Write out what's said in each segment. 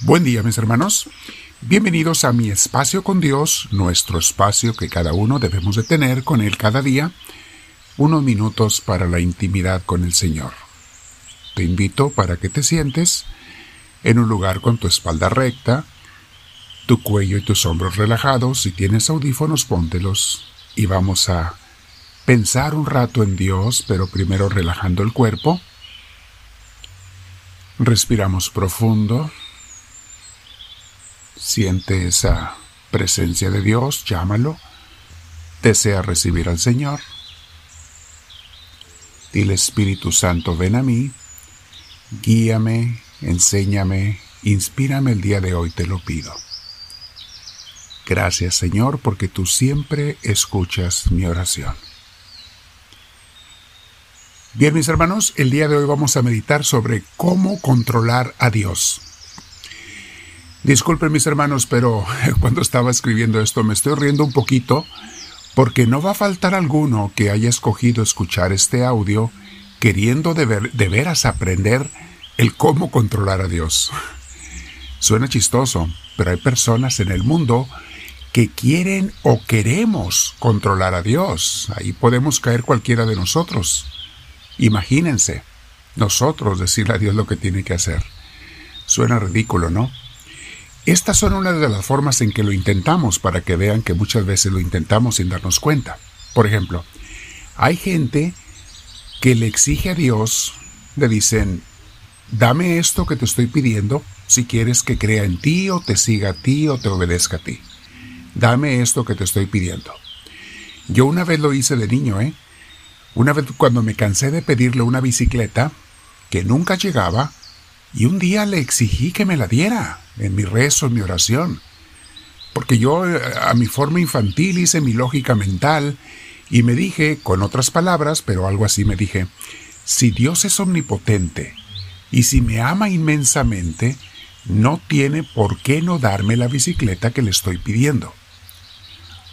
Buen día mis hermanos. Bienvenidos a mi espacio con Dios, nuestro espacio que cada uno debemos de tener con Él cada día, unos minutos para la intimidad con el Señor. Te invito para que te sientes en un lugar con tu espalda recta, tu cuello y tus hombros relajados. Si tienes audífonos, póntelos y vamos a pensar un rato en Dios, pero primero relajando el cuerpo. Respiramos profundo. Siente esa presencia de Dios, llámalo. Desea recibir al Señor. Dile Espíritu Santo, ven a mí, guíame, enséñame, inspírame el día de hoy, te lo pido. Gracias Señor, porque tú siempre escuchas mi oración. Bien, mis hermanos, el día de hoy vamos a meditar sobre cómo controlar a Dios. Disculpen mis hermanos, pero cuando estaba escribiendo esto me estoy riendo un poquito porque no va a faltar alguno que haya escogido escuchar este audio queriendo de, veras aprender el cómo controlar a Dios. Suena chistoso, pero hay personas en el mundo que quieren o queremos controlar a Dios. Ahí podemos caer cualquiera de nosotros. Imagínense, nosotros decirle a Dios lo que tiene que hacer. Suena ridículo, ¿no? Estas son una de las formas en que lo intentamos para que vean que muchas veces lo intentamos sin darnos cuenta. Por ejemplo, hay gente que le exige a Dios, le dicen, dame esto que te estoy pidiendo si quieres que crea en ti o te siga a ti o te obedezca a ti. Dame esto que te estoy pidiendo. Yo una vez lo hice de niño, ¿eh? Una vez cuando me cansé de pedirle una bicicleta, que nunca llegaba, y un día le exigí que me la diera, en mi rezo, en mi oración. Porque yo eh, a mi forma infantil hice mi lógica mental y me dije, con otras palabras, pero algo así me dije, si Dios es omnipotente y si me ama inmensamente, no tiene por qué no darme la bicicleta que le estoy pidiendo.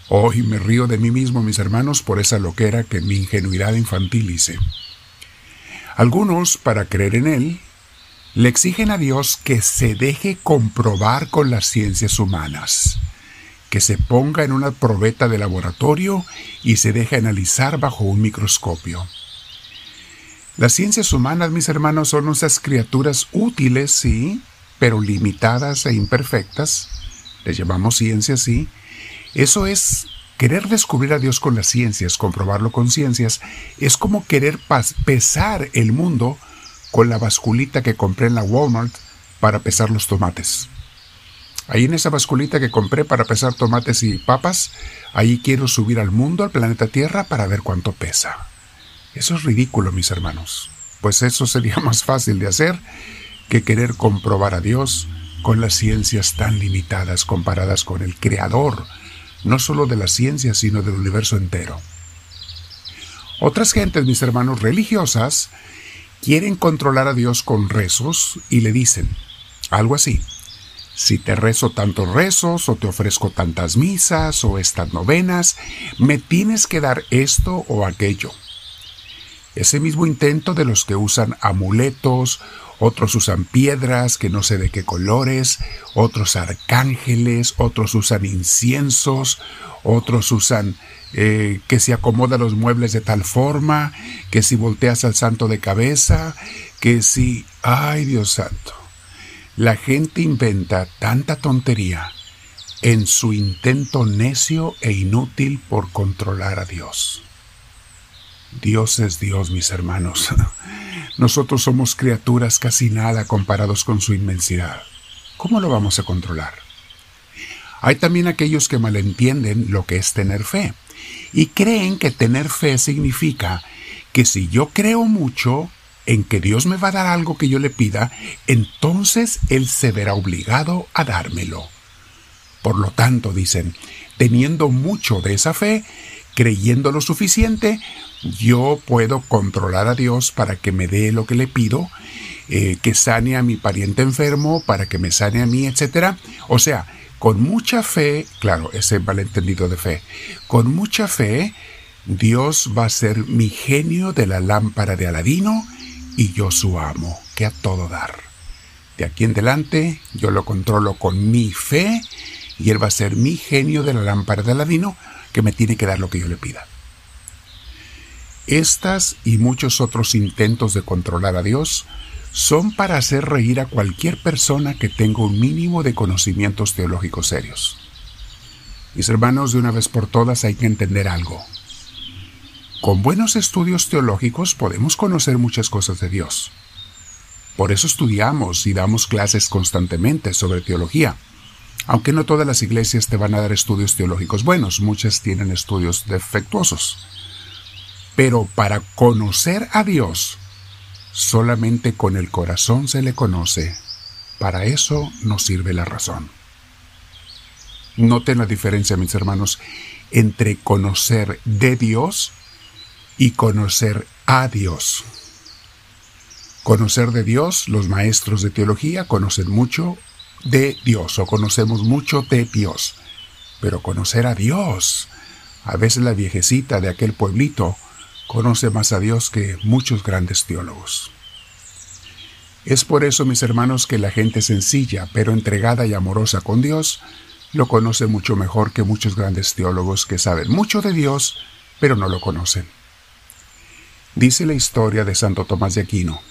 Hoy me río de mí mismo, mis hermanos, por esa loquera que mi ingenuidad infantil hice. Algunos, para creer en Él, le exigen a Dios que se deje comprobar con las ciencias humanas, que se ponga en una probeta de laboratorio y se deje analizar bajo un microscopio. Las ciencias humanas, mis hermanos, son esas criaturas útiles, sí, pero limitadas e imperfectas. Les llamamos ciencias, sí, eso es querer descubrir a Dios con las ciencias, comprobarlo con ciencias, es como querer pesar el mundo con la basculita que compré en la Walmart para pesar los tomates. Ahí en esa basculita que compré para pesar tomates y papas, ahí quiero subir al mundo, al planeta Tierra, para ver cuánto pesa. Eso es ridículo, mis hermanos. Pues eso sería más fácil de hacer que querer comprobar a Dios con las ciencias tan limitadas comparadas con el Creador no solo de la ciencia, sino del universo entero. Otras gentes, mis hermanos religiosas, quieren controlar a Dios con rezos y le dicen algo así. Si te rezo tantos rezos o te ofrezco tantas misas o estas novenas, me tienes que dar esto o aquello. Ese mismo intento de los que usan amuletos otros usan piedras que no sé de qué colores, otros arcángeles, otros usan inciensos, otros usan eh, que se acomodan los muebles de tal forma, que si volteas al santo de cabeza, que si... ¡Ay Dios santo! La gente inventa tanta tontería en su intento necio e inútil por controlar a Dios. Dios es Dios, mis hermanos. Nosotros somos criaturas casi nada comparados con su inmensidad. ¿Cómo lo vamos a controlar? Hay también aquellos que malentienden lo que es tener fe y creen que tener fe significa que si yo creo mucho en que Dios me va a dar algo que yo le pida, entonces Él se verá obligado a dármelo. Por lo tanto, dicen, teniendo mucho de esa fe, creyendo lo suficiente, yo puedo controlar a Dios para que me dé lo que le pido, eh, que sane a mi pariente enfermo, para que me sane a mí, etc. O sea, con mucha fe, claro, ese malentendido de fe, con mucha fe, Dios va a ser mi genio de la lámpara de Aladino y yo su amo, que a todo dar. De aquí en adelante yo lo controlo con mi fe y él va a ser mi genio de la lámpara de Aladino que me tiene que dar lo que yo le pida. Estas y muchos otros intentos de controlar a Dios son para hacer reír a cualquier persona que tenga un mínimo de conocimientos teológicos serios. Mis hermanos, de una vez por todas hay que entender algo. Con buenos estudios teológicos podemos conocer muchas cosas de Dios. Por eso estudiamos y damos clases constantemente sobre teología. Aunque no todas las iglesias te van a dar estudios teológicos buenos, muchas tienen estudios defectuosos. Pero para conocer a Dios, solamente con el corazón se le conoce. Para eso nos sirve la razón. Noten la diferencia, mis hermanos, entre conocer de Dios y conocer a Dios. Conocer de Dios, los maestros de teología conocen mucho de Dios o conocemos mucho de Dios. Pero conocer a Dios, a veces la viejecita de aquel pueblito conoce más a Dios que muchos grandes teólogos. Es por eso, mis hermanos, que la gente sencilla, pero entregada y amorosa con Dios, lo conoce mucho mejor que muchos grandes teólogos que saben mucho de Dios, pero no lo conocen. Dice la historia de Santo Tomás de Aquino,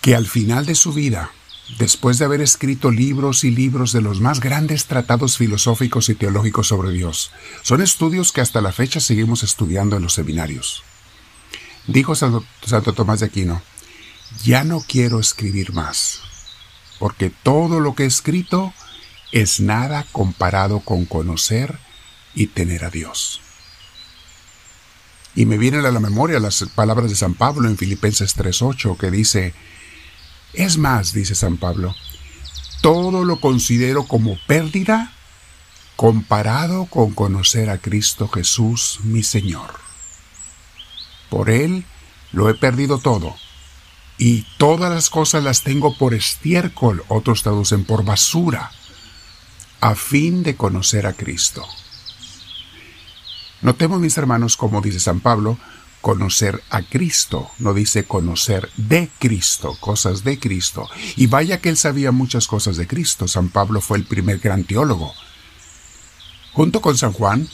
que al final de su vida, después de haber escrito libros y libros de los más grandes tratados filosóficos y teológicos sobre Dios. Son estudios que hasta la fecha seguimos estudiando en los seminarios. Dijo Santo, Tomás de Aquino, ya no quiero escribir más, porque todo lo que he escrito es nada comparado con conocer y tener a Dios. Y me vienen a la memoria las palabras de San Pablo en Filipenses 3.8 que dice, es más, dice San Pablo, todo lo considero como pérdida comparado con conocer a Cristo Jesús mi Señor. Por Él lo he perdido todo, y todas las cosas las tengo por estiércol, otros traducen por basura, a fin de conocer a Cristo. Notemos, mis hermanos, como dice San Pablo, conocer a Cristo, no dice conocer de Cristo, cosas de Cristo. Y vaya que él sabía muchas cosas de Cristo. San Pablo fue el primer gran teólogo. Junto con San Juan,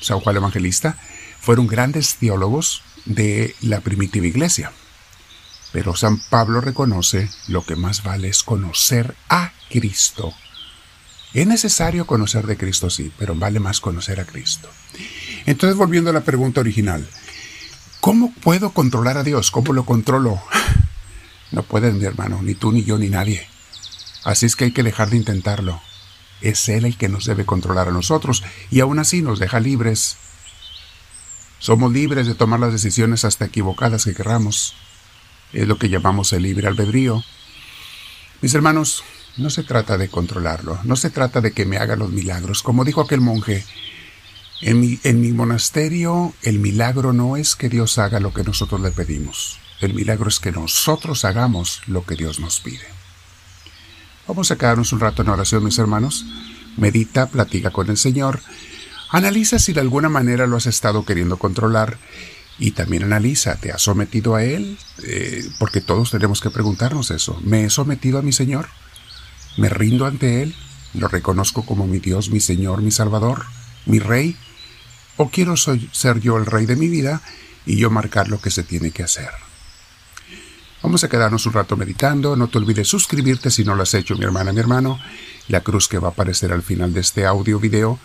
San Juan Evangelista, fueron grandes teólogos de la primitiva iglesia. Pero San Pablo reconoce lo que más vale es conocer a Cristo. Es necesario conocer de Cristo, sí, pero vale más conocer a Cristo. Entonces, volviendo a la pregunta original, ¿Cómo puedo controlar a Dios? ¿Cómo lo controlo? No pueden, mi hermano, ni tú, ni yo, ni nadie. Así es que hay que dejar de intentarlo. Es Él el que nos debe controlar a nosotros y aún así nos deja libres. Somos libres de tomar las decisiones hasta equivocadas que querramos. Es lo que llamamos el libre albedrío. Mis hermanos, no se trata de controlarlo, no se trata de que me haga los milagros. Como dijo aquel monje, en mi, monasterio el milagro no es que Dios haga lo que nosotros le pedimos. El milagro es que nosotros hagamos lo que Dios nos pide. Vamos a quedarnos un rato en oración, mis hermanos. Medita, platica con el Señor. Analiza si de alguna manera lo has estado queriendo controlar. Y también analiza, ¿te has sometido a Él? Eh, porque todos tenemos que preguntarnos eso. ¿Me he sometido a mi Señor? ¿Me rindo ante Él? ¿Lo reconozco como mi Dios, mi Señor, mi Salvador, mi Rey? ¿O quiero ser yo el rey de mi vida y yo marcar lo que se tiene que hacer? Vamos a quedarnos un rato meditando. No te olvides suscribirte si no lo has hecho, mi hermana, mi hermano. La cruz que va a aparecer al final de este audio video,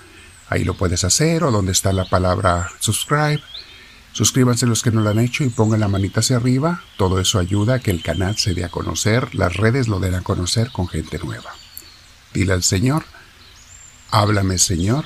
ahí lo puedes hacer, o donde está la palabra subscribe. Suscríbanse los que no lo han hecho y pongan la manita hacia arriba. Todo eso ayuda a que el canal se dé a conocer, las redes lo den a conocer con gente nueva. Dile al Señor, háblame Señor,